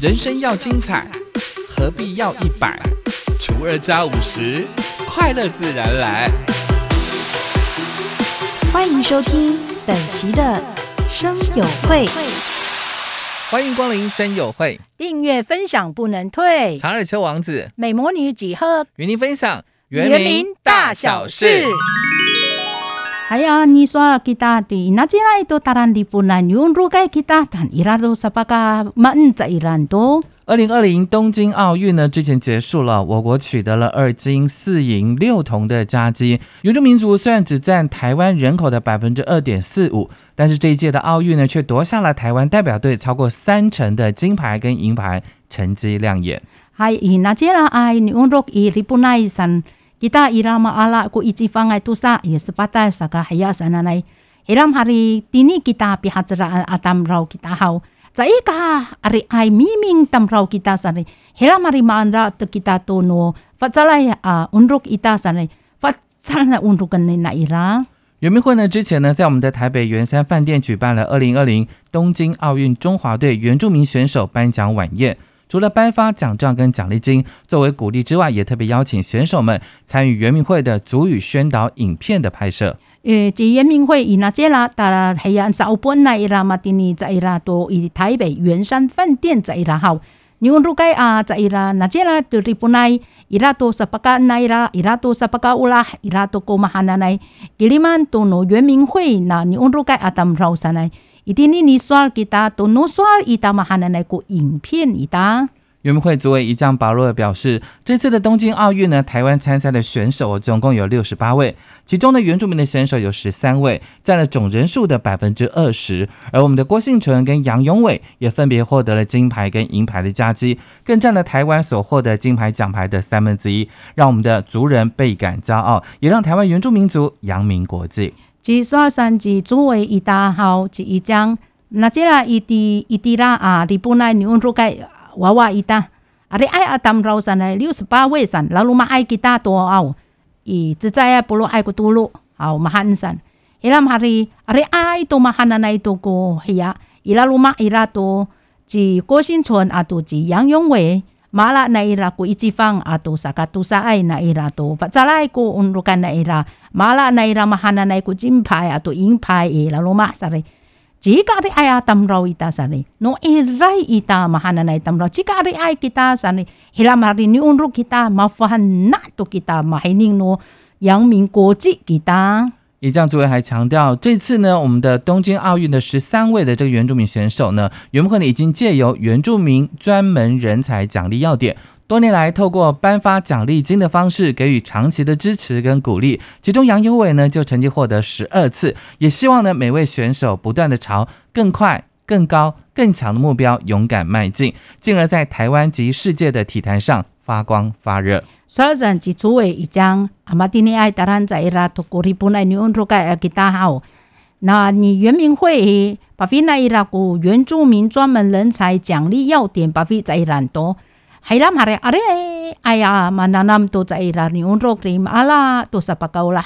人生要精彩，何必要一百除二加五十？快乐自然来。欢迎收听本期的生友会。欢迎光临生友会，订阅分享不能退。长耳丘王子美魔女几何与您分享原名大小事。Haya ni soa kita di na jela itu taran di punan yun rugai kita dan irado sapaka man za iran to. 二零二零东京奥运呢，之前结束了，我国取得了二金四银六铜的佳绩。原住民族虽然只占台湾人口的百分之二点四五，但是这一届的奥运呢，却夺下了台湾代表队超过三成的金牌跟银牌，成绩亮眼。Hai ina jela ai ni unrok i ripunai san kita irama ala ku iji fangai tusa ya sepata saka haya sananai. Hiram hari tini kita pihatra atam rau kita hau. Zai ka ari ai miming tam rau kita sani Hiram hari maanda te kita tono. Fatsalai a unruk ita sani Fatsalai unrukan na ira. 圆明会呢，之前呢，在我们的台北圆山饭店举办了二零二零东京奥运中华队原住民选手颁奖晚宴。除了颁发奖状跟奖励金作为鼓励之外，也特别邀请选手们参与圆明会的足语宣导影片的拍摄。呃，这圆明会伊那接啦，打黑暗少本来伊拉马蒂尼在伊拉多以台北圆山饭店在伊拉好。你问如该啊，在伊拉那接啦，对日本来伊拉多十八个那伊拉伊拉多十八个乌拉伊拉多够嘛哈奈奈。给你们多诺元明会，那你讲如果啊，咱们留下奈多过马哈那来，吉里曼多诺圆明会那你问如该阿当绕上来。一定你你刷给他都能刷一大嘛，还能来个影片一大。圆明会主委一将保罗表示，这次的东京奥运呢，台湾参赛的选手总共有六十八位，其中的原住民的选手有十三位，占了总人数的百分之二十。而我们的郭幸纯跟杨永伟也分别获得了金牌跟银牌的佳绩，更占了台湾所获得金牌奖牌的三分之一，让我们的族人倍感骄傲，也让台湾原住民族扬名国际。即说三级作为一大号，即一张，那即啦一滴一滴啦啊！你本来你用做个娃娃一大，啊你爱阿当绕山来六十八位山，老路嘛爱吉他多啊，伊只在啊不如爱个多路，好嘛汉山，伊拉嘛哩啊你爱多嘛汉那那多个系呀，伊拉路嘛伊拉多，即郭新存啊多即杨永伟。mala na ira ko ichifang ato sa katusa ay na ira to patsalay ko unrukan na ira mala na ira mahana na ko jimpay ato ingpay ira luma sare jika ri ay atam raw ita sare no iray ita mahana na itam raw jika ri ay kita sare hilam hari ni unru kita mafahan na to kita mahining no yang min koji kita 以将主委还强调，这次呢，我们的东京奥运的十三位的这个原住民选手呢，原本呢已经借由原住民专门人才奖励要点，多年来透过颁发奖励金的方式给予长期的支持跟鼓励。其中杨优伟呢就曾经获得十二次，也希望呢每位选手不断的朝更快、更高、更强的目标勇敢迈进，进而在台湾及世界的体坛上发光发热。所以即主委一讲，阿玛蒂尼爱达兰在伊拉托国里本来你用做个给大好，那你原民会把菲那伊拉古原住民专门人才奖励要点把菲在伊拉多，还拉马嘞阿嘞，哎呀，嘛那那么多在伊拉你用做个阿拉多啥不够啦，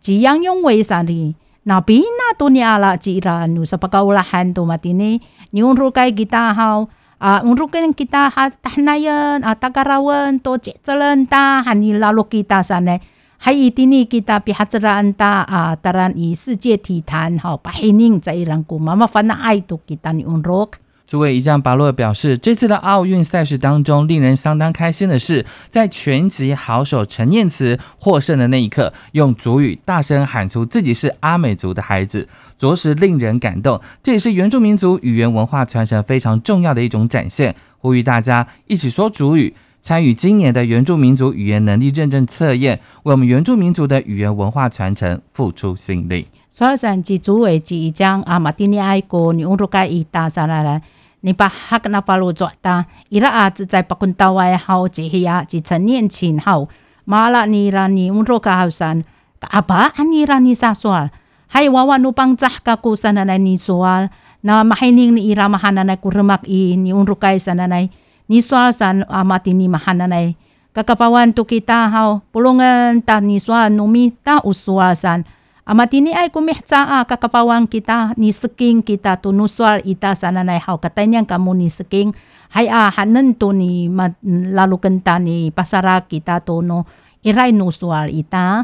只样用为啥哩？那边那多年啦，只啦，你啥不够啦，很多嘛的呢，你用做个给大好。uh, untuk kita tahnayan uh, tagarawan to jalan ta hani lalu kita sana 还一定呢，kita pihak ceraan ta uh, taran i 世界体坛好，把黑宁在让古妈妈反那爱都 kita ni unrok。诸位一将巴洛表示，这次的奥运赛事当中，令人相当开心的是，在拳击好手陈念慈获胜的那一刻，用族语大声喊出自己是阿美族的孩子，着实令人感动。这也是原住民族语言文化传承非常重要的一种展现。呼吁大家一起说主语，参与今年的原住民族语言能力认证测验，为我们原住民族的语言文化传承付出心力。所以上及主委及将阿马蒂尼爱国，你乌鲁盖伊达萨拉兰。你把哈格那巴鲁做大，伊拉儿子在巴坤岛外好几黑呀，几成年前好，马拉尼拉尼乌罗卡好山，阿爸安尼拉尼萨索，还有娃娃努邦扎卡古山那尼索，那马海宁尼伊拉马哈那那古尔马伊尼乌罗盖山那尼，尼索山阿马蒂尼马哈那尼，kakapawan tu kita hau pulungan ta ni swa numi ta uswa san Amatini ay kumihca a kakapawang kita ni seking kita tunuswal ita sana nay hau katanyang kamu ni seking Hai a hanen to ni ma, lalu kenta ni pasara kita to no irai no soal ita.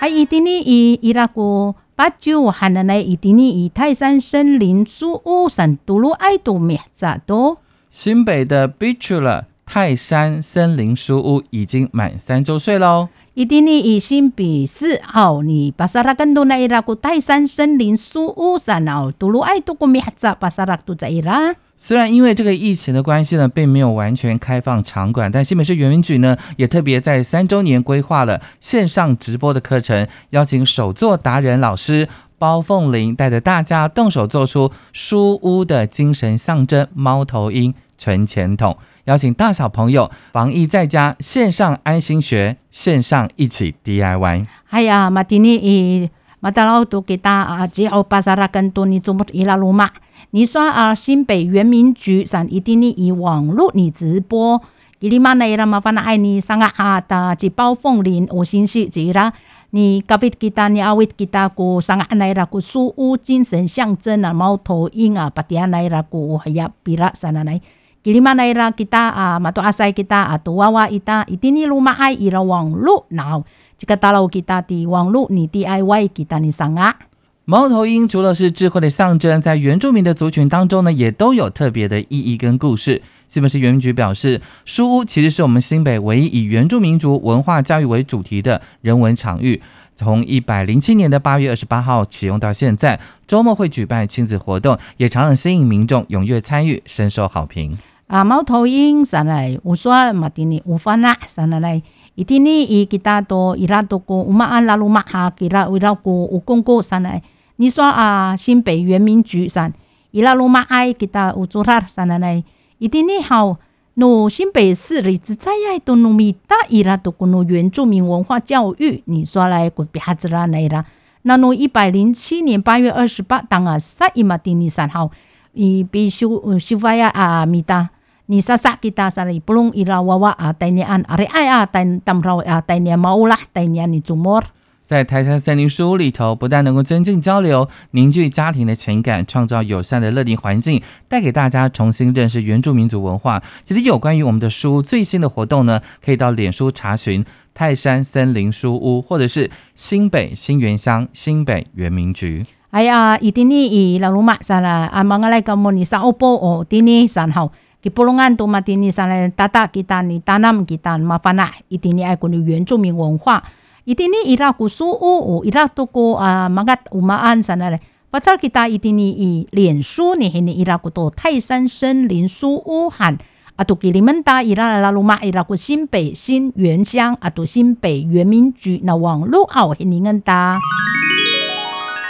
Hai itini i iraku 八九汉那一定以泰山森林书屋山都路爱多灭咋多。新北的 Beachula 泰山森林书屋已经满三周岁喽。一定你以新比四号你巴萨拉更多那伊拉古泰山森林书屋山哦，都路爱多个灭咋巴萨拉都在伊拉。虽然因为这个疫情的关系呢，并没有完全开放场馆，但新北市园林局呢，也特别在三周年规划了线上直播的课程，邀请手作达人老师包凤玲带着大家动手做出书屋的精神象征猫头鹰存钱筒，邀请大小朋友防疫在家线上安心学，线上一起 DIY。哎呀，马蒂尼伊马达拉多给大啊，吉奥巴萨拉跟多尼做木伊拉鲁马，你说啊，新北原民局上一定尼以网络你直播。伊里妈呢？伊拉麻烦啦，爱你上啊阿达一包凤梨，有心事只啦。你隔壁吉他，你阿位吉他鼓，上个阿来啦鼓，书屋精神象征啊，猫头鹰啊，巴蒂阿来啦鼓，还要比拉三阿来。Kilima nai ra kita ah mato asai kita atau wawa ita itini rumah ai ira wang lu now 这个大佬给他的网络你 DIY 给他你上啊。猫头鹰除了是智慧的象征，在原住民的族群当中呢，也都有特别的意义跟故事。新北市原民局表示，书屋其实是我们新北唯一以原住民族文化教育为主题的人文场域。从一百零七年的八月二十八号启用到现在，周末会举办亲子活动，也常常吸引民众踊跃参与，深受好评。啊，猫头鹰上来，乌索马，顶尼乌翻呐，上来来，伊蒂尼伊吉达多伊拉多过乌马阿拉鲁马哈吉拉伊拉过乌公哥上来，你说啊，新北原民局上伊拉鲁马爱吉达乌做他上来来，伊蒂尼好。鲁新北市里子在爱多浓密大伊拉多古路原住民文化教育你说来古北哈子啦来啦那鲁一百零七年八月二十八当阿萨一马丁尼三号伊笔修修法呀阿米达你莎莎给大傻逼布隆伊拉娃娃啊黛尼安阿瑞艾阿黛尼蛋普拉啊黛尼阿猫乌拉黛尼安尼祖母在台山森林书屋里头，不但能够增进交流、凝聚家庭的情感，创造友善的乐龄环境，带给大家重新认识原住民族文化。其实有关于我们的书最新的活动呢，可以到脸书查询泰山森林书屋，或者是新北新园乡新北原民局。哎呀，一定你以老鲁马上啦，阿妈阿来个莫尼上欧波哦，第你三号。Kepulungan tu mati ni sana tata kita ni tanam kita mafana iti ni ay kunu 原住民文化 iti ni ira ku suu ira tu ku uh, magat umaan sana le pasal kita iti ni i 脸书 ni hini ira ku to 泰山森林书屋喊 atau kilimenta ira lalu ma ira ku 新北新原乡 atau 新北原民局那网络 au hini ngenta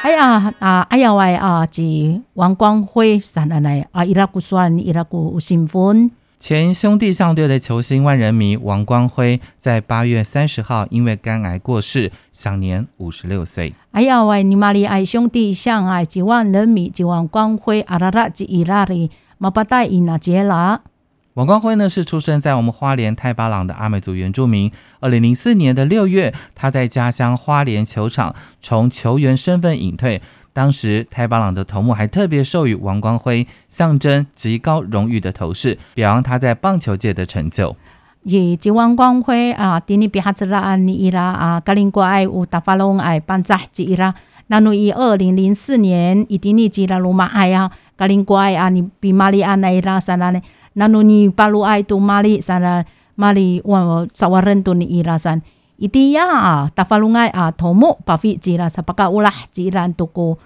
哎呀啊！哎呀喂啊！是王光辉上来啊！伊拉古算伊拉古新婚。前兄弟象队的球星万人迷王光辉，在八月三十号因为肝癌过世，享年五十六岁。哎呀喂！你妈哩爱兄弟象爱一万人迷一万光辉阿拉拉吉伊拉哩马巴带伊那杰拉。王光辉呢是出生在我们花莲太巴朗的阿美族原住民。二零零四年的六月，他在家乡花莲球场从球员身份隐退。当时太巴朗的头目还特别授予王光辉象征极高荣誉的头饰，表扬他在棒球界的成就。以及王光辉啊，第二比哈兹拉安尼伊拉啊，格林国爱乌达法隆爱班扎吉伊拉。那努以二零零四年伊迪尼吉拉罗马爱啊，格林国爱啊，你比玛丽安奈拉萨拉呢？nanu ni palu ai tu mali sana mali wa sawaran tu ni irasan iti ya tafalungai a tomo pafi jira sapaka ulah jiran tuku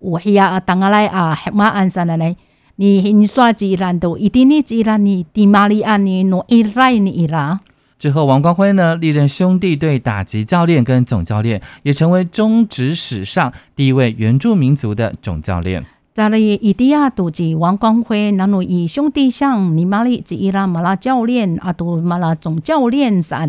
uhia tangalai a hekmaan sana nai ni ni swa jiran tu iti ni jiran ni ti mali ani no irai ni ira 之后，王光辉呢历任兄弟队打击教练跟总教练，也成为中职史上第一位原住民族的总教练。在了伊迪亚都是王光辉，那侬以兄弟像尼玛里吉伊拉马拉教练啊，都马拉总教练啥，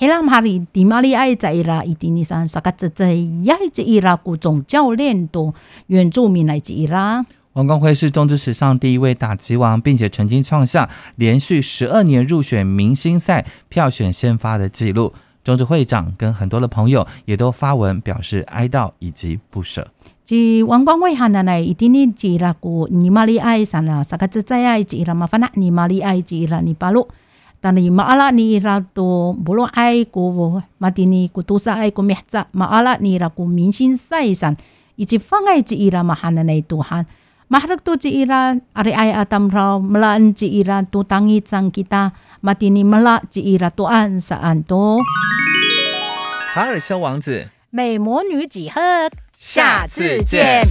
黑拉马里迪马里埃在伊拉伊迪尼山啥个这这呀吉伊拉古总教练都原住民来吉伊拉。王光辉是中职史上第一位打击王，并且曾经创下连续十二年入选明星赛票选先发的纪录。中职会长跟很多的朋友也都发文表示哀悼以及不舍。Ji wang wang wei han na iti ni ji la ku ni mali ai san la saka tsa tsa ai ji la ma fana ni mali ai ji la ni palu ta ni 但是马拉尼拉多不论爱国，马蒂尼古多少爱国名字，马拉尼拉古明星赛上，以及妨碍吉伊拉马汉的内多汉，马哈多吉伊拉阿里埃阿达姆罗，马拉恩之伊拉多当伊张吉达，马蒂尼马拉吉伊拉多安萨安多。卡尔丘王子，美魔女几何？下次见